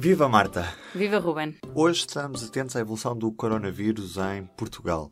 Viva Marta! Viva Ruben! Hoje estamos atentos à evolução do coronavírus em Portugal.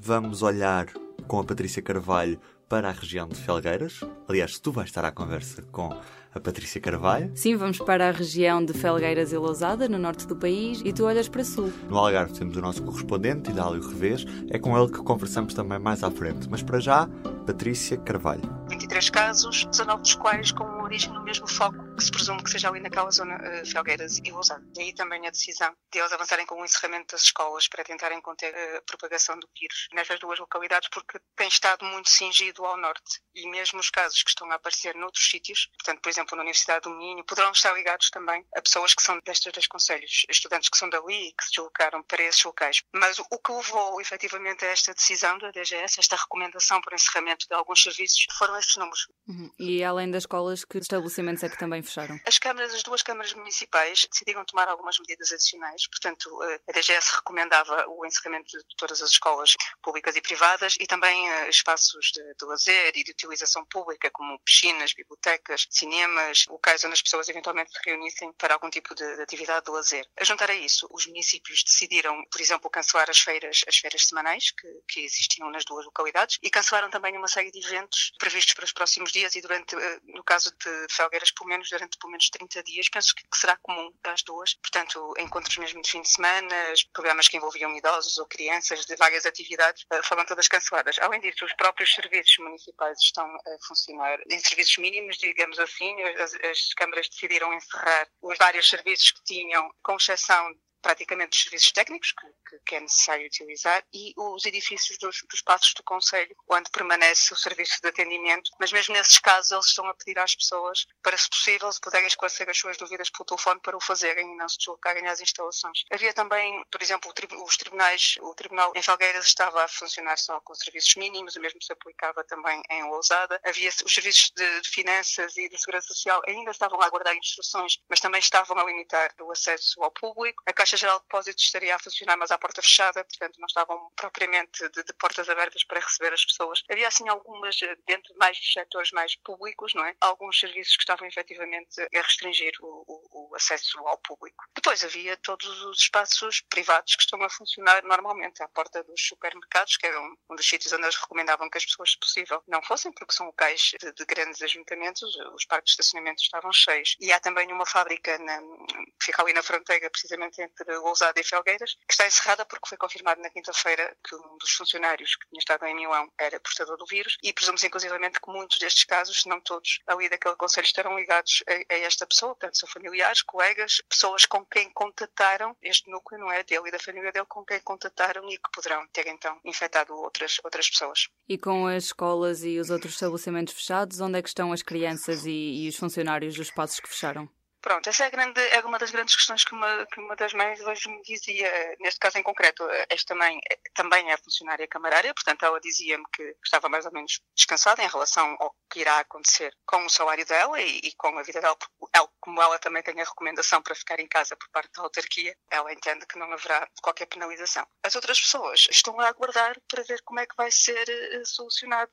Vamos olhar com a Patrícia Carvalho para a região de Felgueiras. Aliás, tu vais estar à conversa com a Patrícia Carvalho. Sim, vamos para a região de Felgueiras e Lousada, no norte do país, e tu olhas para sul. No Algarve temos o nosso correspondente, Idálio Revés. É com ele que conversamos também mais à frente. Mas para já, Patrícia Carvalho. 23 casos, 19 dos quais com origem no mesmo foco, que se presume que seja ali naquela zona uh, Felgueiras e Lousada. Daí também a decisão de eles avançarem com o encerramento das escolas para tentarem conter a propagação do vírus nestas duas localidades, porque tem estado muito cingido ao norte. E mesmo os casos que estão a aparecer noutros sítios, portanto, por exemplo, na Universidade do Minho, poderão estar ligados também a pessoas que são destes dois conselhos, estudantes que são dali e que se deslocaram para esses locais. Mas o que levou efetivamente a esta decisão da DGS, esta recomendação para encerramento de alguns serviços, foram estes números. Uhum. E além das escolas, que estabelecimentos é que também fecharam? As câmaras, as duas câmaras municipais decidiram tomar algumas medidas adicionais, portanto, eh, a DGS recomendava o encerramento de todas as escolas públicas e privadas e também eh, espaços de, de lazer e de utilização pública, como piscinas, bibliotecas, cinemas, locais onde as pessoas eventualmente se reunissem para algum tipo de, de atividade de lazer. A juntar a isso, os municípios decidiram, por exemplo, cancelar as feiras, as feiras semanais que, que existiam nas duas localidades e cancelaram também uma série de eventos previstos para os próximos dias e durante, eh, no caso de Felgueiras, pelo menos durante pelo menos 30 dias, penso que será comum às duas. Portanto, encontros mesmo de fim de semana, programas que envolviam idosos ou crianças, de várias atividades, eh, foram todas canceladas. Além disso, os próprios serviços municipais estão a funcionar em serviços mínimos, digamos assim. As, as câmaras decidiram encerrar os vários serviços que tinham, com exceção praticamente os serviços técnicos que, que, é necessário utilizar e os edifícios dos, dos passos do Conselho, onde permanece o serviço de atendimento. Mas mesmo nesses casos, eles estão a pedir às pessoas para, se possível, se puderem esclarecer as suas dúvidas pelo telefone para o fazerem e não se deslocarem às instalações. Havia também, por exemplo, os tribunais, o Tribunal em Felgueiras estava a funcionar só com serviços mínimos, o mesmo se aplicava também em Lousada. Havia os serviços de, de finanças e de segurança social ainda estavam a aguardar instruções, mas também estavam a limitar o acesso ao público. A Caixa Geral de Depósitos estaria a funcionar, mas à porta fechada, portanto não estavam propriamente de, de, portas abertas para receber as pessoas. Havia assim algumas, eh, dentro de mais setores mais públicos, não é? Alguns serviços que estavam efetivamente a restringir o, o, o acesso ao público. Depois havia todos os espaços privados que estão a funcionar normalmente, à porta dos supermercados, que era um, um dos sítios onde eles recomendavam que as pessoas, se possível, não fossem, porque são locais de, de grandes ajuntamentos, os parques de estacionamento estavam cheios. E há também uma fábrica na, que fica ali na fronteira, precisamente entre Lousada e Felgueiras, que está encerrada porque foi confirmado na quinta-feira que um dos funcionários que tinha estado em Milão era portador do vírus e presume-se inclusivamente que muitos destes casos, se não todos, ali daquele conselho estarão ligados a, a, esta pessoa, portanto são familiares, colegas, pessoas com quem contataram este núcleo, não é, dele e da família dele, com quem contataram e que poderão ter então infectado outras, outras pessoas. E com as escolas e os outros estabelecimentos fechados, onde é que estão as crianças e, e os funcionários dos espaços que fecharam? Pronto, essa é, grande, é, uma das grandes questões que uma, que uma das mães hoje me dizia, neste caso em concreto, esta mãe também é funcionária camarária, portanto ela dizia-me que estava mais ou menos descansada em relação ao que irá acontecer com o salário dela e, e com a vida dela, ela, como ela também tem a recomendação para ficar em casa por parte da autarquia, ela entende que não haverá qualquer penalização. As outras pessoas estão a aguardar para ver como é que vai ser eh, solucionado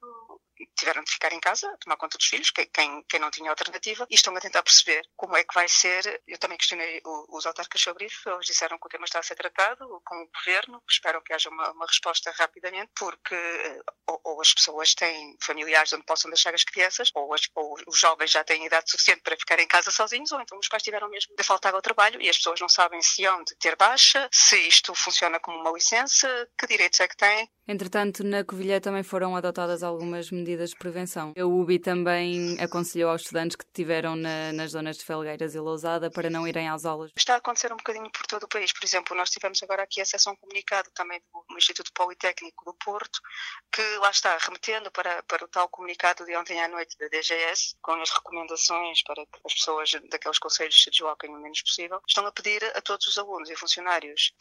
tiveram de ficar em casa, tomar conta dos filhos, quem, quem não tinha alternativa, e estão a tentar perceber como é que vai ser. Eu também questionei os autarcas sobre isso, eles disseram que o tema está a ser tratado com o governo, esperam que haja uma, uma resposta rapidamente, porque eh, ou, ou, as pessoas têm familiares onde possam deixar as crianças, ou, as, ou, os jovens já têm idade suficiente para ficar em casa sozinhos, ou então os pais tiveram mesmo de faltar ao trabalho e as pessoas não sabem se hão de ter baixa, se isto funciona como uma licença, que direitos é que têm. Entretanto, na Covilhã também foram adotadas algumas medidas de prevenção. A UBI também aconselhou aos estudantes que estiveram na, nas zonas de Felgueiras e Lousada para não irem às aulas. Está a acontecer um bocadinho por todo o país. Por exemplo, nós tivemos agora aqui a um comunicado também do Instituto Politécnico do Porto, que lá está remetendo para, para o tal comunicado de ontem à noite da DGS, com as recomendações para que as pessoas daqueles conselhos se desloquem o menos possível, estão a pedir a todos os alunos e funcionários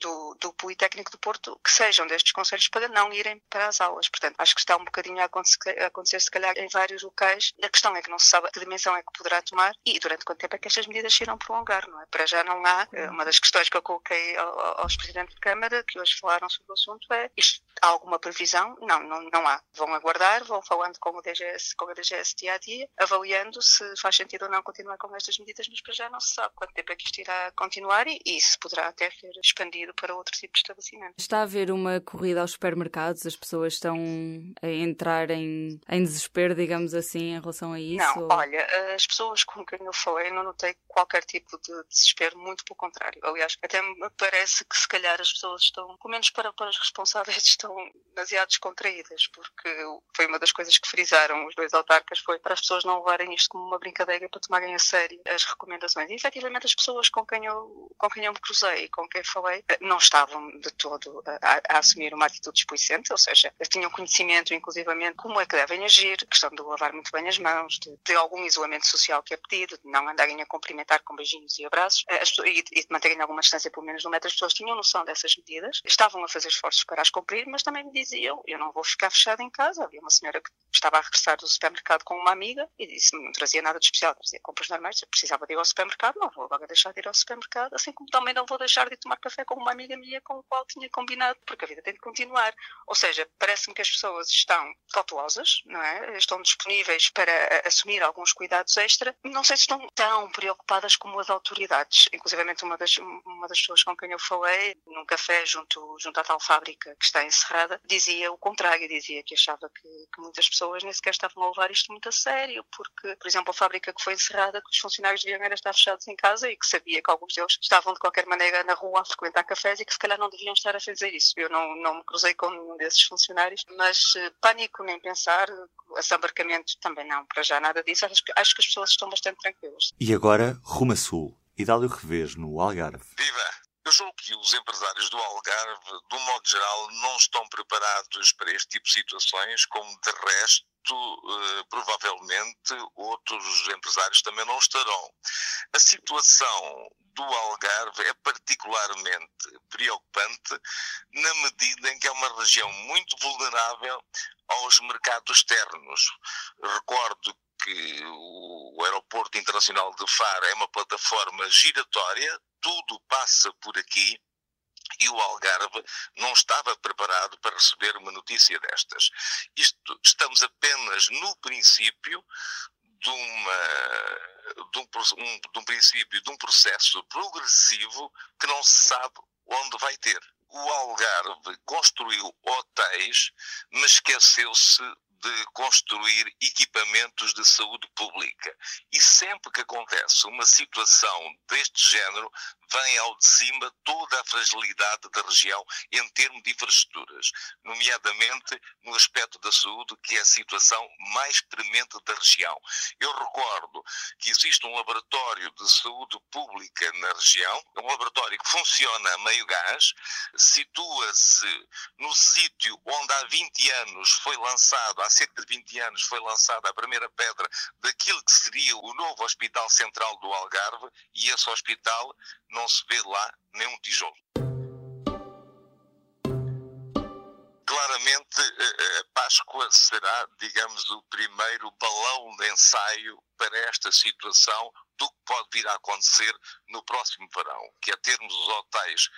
do, do Politécnico do Porto que sejam destes conselhos para não irem para as aulas. Portanto, acho que está um bocadinho a acontecer, a acontecer, se calhar, em vários locais. A questão é que não se sabe que dimensão é que poderá tomar e durante quanto tempo é que estas medidas se irão prolongar, não é? Para já não há. Eh, uma das questões que eu coloquei aos presidentes de Câmara, que hoje falaram sobre o assunto, é isto, há alguma previsão? Não, não, não há. Vão aguardar, vão falando com o DGS, com a DGS dia a dia, avaliando se faz sentido ou não continuar com estas medidas, mas para já não se sabe quanto tempo é que isto irá continuar e, e se poderá até ser expandido para outro tipo de estabelecimento. Está a haver uma corrida aos supermercados? As pessoas estão a entrar em, em desespero, digamos assim, em relação a isso? Não, ou... olha, as pessoas com quem eu falei não notei qualquer tipo de desespero, muito pelo contrário. Aliás, até me parece que se calhar as pessoas estão, pelo menos para, para os responsáveis, estão demasiado descontraídas, porque foi uma das coisas que frisaram os dois autarcas, foi para as pessoas não levarem isto como uma brincadeira para tomarem a sério as recomendações. E efetivamente as pessoas com quem eu, com quem eu me cruzei e com quem falei não estavam de todo a, a assumir uma atitude desplicente, ou seja, tinham conhecimento, inclusivamente, como é que devem agir, questão de lavar muito bem as mãos, de, de algum isolamento social que é pedido, de não andarem a cumprimentar com beijinhos e abraços, eh, e, e de manterem alguma distância, pelo menos no metro. As pessoas tinham noção dessas medidas, estavam a fazer esforços para as cumprir, mas também me diziam, eu não vou ficar fechada em casa. Havia uma senhora que estava a regressar do supermercado com uma amiga e disse não trazia nada de especial, trazia compras normais, precisava de ir ao supermercado, não vou agora deixar de ir ao supermercado, assim como também não vou deixar de tomar café com uma amiga minha com o qual tinha combinado, porque a vida tem de continuar. Ou seja, parece-me que as pessoas estão cautelosas, não é? Estão disponíveis para assumir alguns cuidados extra. Não sei se estão tão preocupadas como as autoridades. Inclusive, uma das, uma das pessoas com quem eu falei, num café junto, junto à tal fábrica que está encerrada, dizia o contrário, dizia que achava que, que muitas pessoas nem sequer estavam a levar isto muito a sério, porque, por exemplo, a fábrica que foi encerrada, que os funcionários deviam era estar fechados em casa e que sabia que alguns deles estavam de qualquer maneira na rua a frequentar cafés e que se calhar não deviam estar a fazer isso. Eu não, não me cruzei com nenhum desses funcionários, mas uh, pânico nem pensar, assambarcamento também não, para já nada disso. Acho que, acho que as pessoas estão bastante tranquilas. E agora, rumo a sul. Idálio Revês, no Algarve. Viva! Eu julgo que os empresários do Algarve, de um modo geral, não estão preparados para este tipo de situações, como de resto Uh, provavelmente outros empresários também não estarão. A situação do Algarve é particularmente preocupante na medida em que é uma região muito vulnerável aos mercados externos. Recordo que o Aeroporto Internacional de Faro é uma plataforma giratória, tudo passa por aqui e o Algarve não estava preparado para receber uma notícia destas. Isto, estamos apenas no princípio de, uma, de, um, de um princípio, de um processo progressivo que não se sabe onde vai ter. O Algarve construiu hotéis, mas esqueceu-se de construir equipamentos de saúde pública. E sempre que acontece uma situação deste género, vem ao de cima toda a fragilidade da região em termos de infraestruturas, nomeadamente no aspecto da saúde, que é a situação mais premente da região. Eu recordo que existe um laboratório de saúde pública na região, um laboratório que funciona a meio gás, situa-se no sítio onde há 20 anos foi lançado, há cerca de 20 anos foi lançada a primeira pedra daquilo que seria o novo Hospital Central do Algarve e esse hospital não se vê lá nem um tijolo. Claramente, eh, eh, a Páscoa será, digamos, o primeiro balão de ensaio para esta situação do que pode vir a acontecer no próximo verão, que é termos os hotéis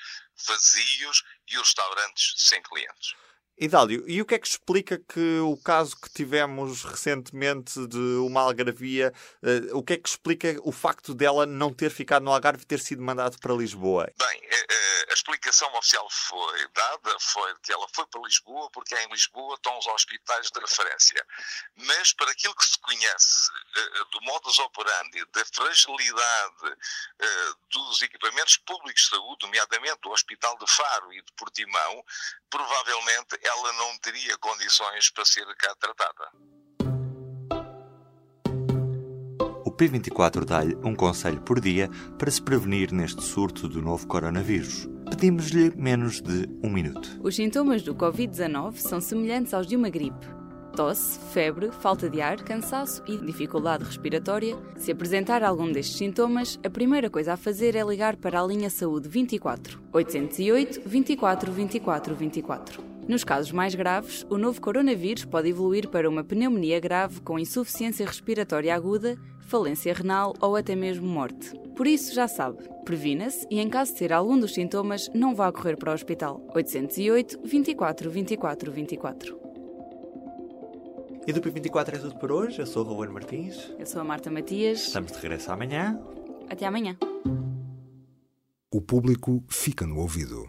vazios e os restaurantes sem clientes. Idálio, e o que é que explica que o caso que tivemos recentemente de uma algarvia, uh, o que é que explica o facto dela não ter ficado no Algarve e ter sido mandado para Lisboa? Bem, uh, as explicação oficial foi dada foi que ela foi para Lisboa porque em Lisboa estão os hospitais de referência. Mas para aquilo que se conhece do modus operandi, da fragilidade dos equipamentos públicos de saúde, nomeadamente o Hospital de Faro e de Portimão, provavelmente ela não teria condições para ser cá tratada. P24 dá-lhe um conselho por dia para se prevenir neste surto do novo coronavírus. Pedimos-lhe menos de um minuto. Os sintomas do Covid-19 são semelhantes aos de uma gripe. Tosse, febre, falta de ar, cansaço e dificuldade respiratória. Se apresentar algum destes sintomas, a primeira coisa a fazer é ligar para a linha Saúde 24 808 24 24 24. Nos casos mais graves, o novo coronavírus pode evoluir para uma pneumonia grave com insuficiência respiratória aguda, falência renal ou até mesmo morte. Por isso, já sabe, previna-se e, em caso de ter algum dos sintomas, não vá correr para o hospital. 808 24 24 24. E do P24 é tudo por hoje. Eu sou o Ruben Martins. Eu sou a Marta Matias. Estamos de regresso amanhã. Até amanhã. O público fica no ouvido.